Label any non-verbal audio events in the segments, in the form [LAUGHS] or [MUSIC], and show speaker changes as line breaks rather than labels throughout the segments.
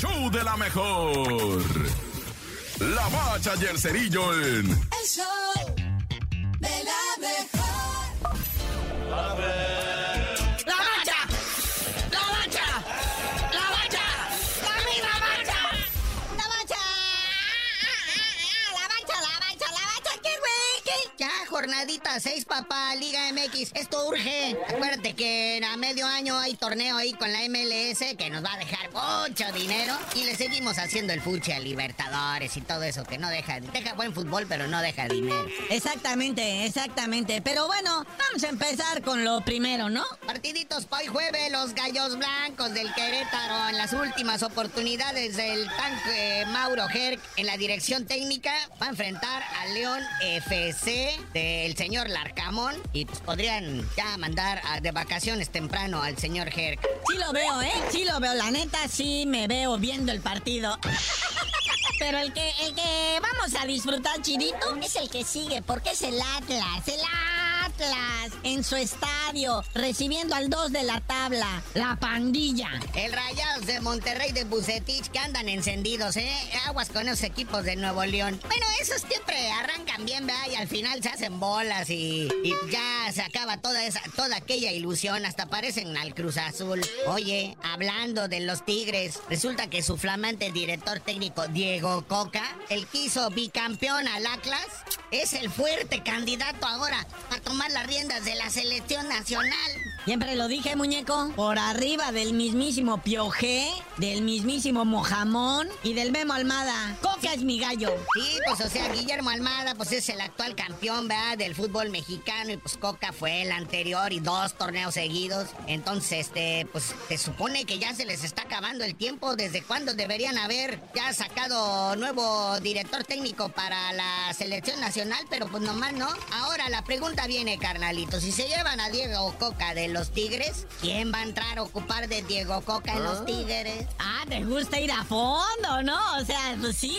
show de la mejor. La bacha y el cerillo en...
El show
jornadita 6, papá, Liga MX. Esto urge. Acuérdate que a medio año hay torneo ahí con la MLS que nos va a dejar mucho dinero. Y le seguimos haciendo el fuche a Libertadores y todo eso que no deja... Deja buen fútbol, pero no deja dinero.
Exactamente, exactamente. Pero bueno, vamos a empezar con lo primero, ¿no?
Partiditos hoy jueves, los Gallos Blancos del Querétaro en las últimas oportunidades del tanque Mauro Herc en la dirección técnica va a enfrentar al León FC del señor Larcamón y podrían ya mandar a- de vacaciones temprano al señor Herc.
Sí lo veo, ¿eh? Sí lo veo. La neta, sí me veo viendo el partido. [LAUGHS] Pero el que, el que vamos a disfrutar, Chirito, es el que sigue, porque es el Atlas, el Atlas, en su estadio, recibiendo al 2 de la tabla, la pandilla.
El Rayados de Monterrey de Bucetich que andan encendidos, ¿eh? Aguas con esos equipos de Nuevo León. Bueno, esos siempre arrancan bien, ¿verdad? Y al final se hacen bolas y, ya se acaba toda esa, toda aquella ilusión. Hasta parecen al Cruz Azul. Oye, hablando de los Tigres, resulta que su flamante director técnico Diego Coca, el que hizo bicampeón al Atlas, es el fuerte candidato ahora tomar las riendas de la selección nacional.
Siempre lo dije, muñeco. Por arriba del mismísimo Piojé, del mismísimo Mojamón y del Memo Almada. Es mi gallo.
Sí, pues o sea, Guillermo Almada pues es el actual campeón, ¿verdad? Del fútbol mexicano y pues Coca fue el anterior y dos torneos seguidos. Entonces, este, pues se supone que ya se les está acabando el tiempo. ¿Desde cuándo deberían haber ya sacado nuevo director técnico para la selección nacional? Pero pues nomás no. Ahora la pregunta viene, carnalito. Si se llevan a Diego Coca de los Tigres, ¿quién va a entrar a ocupar de Diego Coca en los Tigres?
Ah, te gusta ir a fondo, ¿no? O sea, pues sí,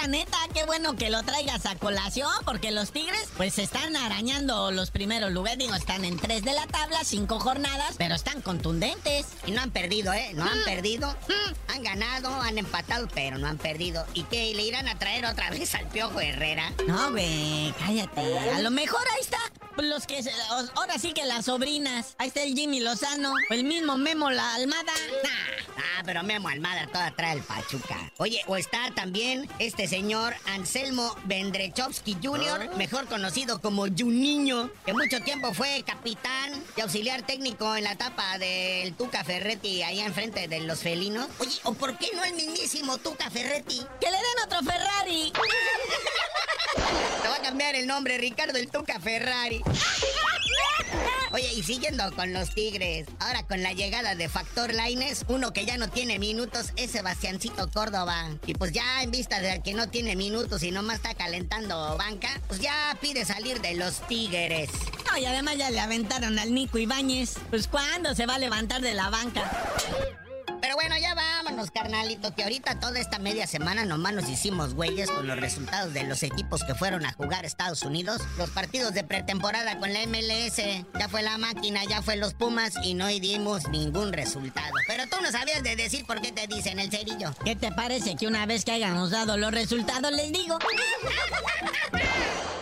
la neta, qué bueno que lo traigas a colación, porque los Tigres, pues están arañando los primeros lugares. Digo, están en tres de la tabla, cinco jornadas, pero están contundentes.
Y no han perdido, ¿eh? No han perdido. Han ganado, han empatado, pero no han perdido. ¿Y qué? ¿Le irán a traer otra vez al Piojo Herrera?
No, güey, cállate. A lo mejor ahí está. Los que se- os- ahora sí que las sobrinas. Ahí está el Jimmy Lozano. O el mismo Memo la Almada. Nah.
Ah, pero Memo Almada toda trae el Pachuca. Oye, o está también este señor Anselmo Vendrechovsky Jr., mejor conocido como Juninho, que mucho tiempo fue capitán y auxiliar técnico en la etapa del Tuca Ferretti allá enfrente de los felinos. Oye, ¿o por qué no el mismísimo Tuca Ferretti?
Que le den otro Ferrari.
Cambiar el nombre, Ricardo el Tuca Ferrari. Oye, y siguiendo con los Tigres, ahora con la llegada de Factor Laines, uno que ya no tiene minutos es Sebastiancito Córdoba. Y pues ya en vista de que no tiene minutos y nomás está calentando banca, pues ya pide salir de los Tigres.
No, y además ya le aventaron al Nico Ibáñez. Pues ¿cuándo se va a levantar de la banca?
Carnalito, que ahorita toda esta media semana nomás nos hicimos güeyes con los resultados de los equipos que fueron a jugar Estados Unidos. Los partidos de pretemporada con la MLS, ya fue la máquina, ya fue los Pumas y no dimos ningún resultado. Pero tú no sabías de decir por qué te dicen el cerillo.
¿Qué te parece que una vez que hayamos dado los resultados les digo? [LAUGHS]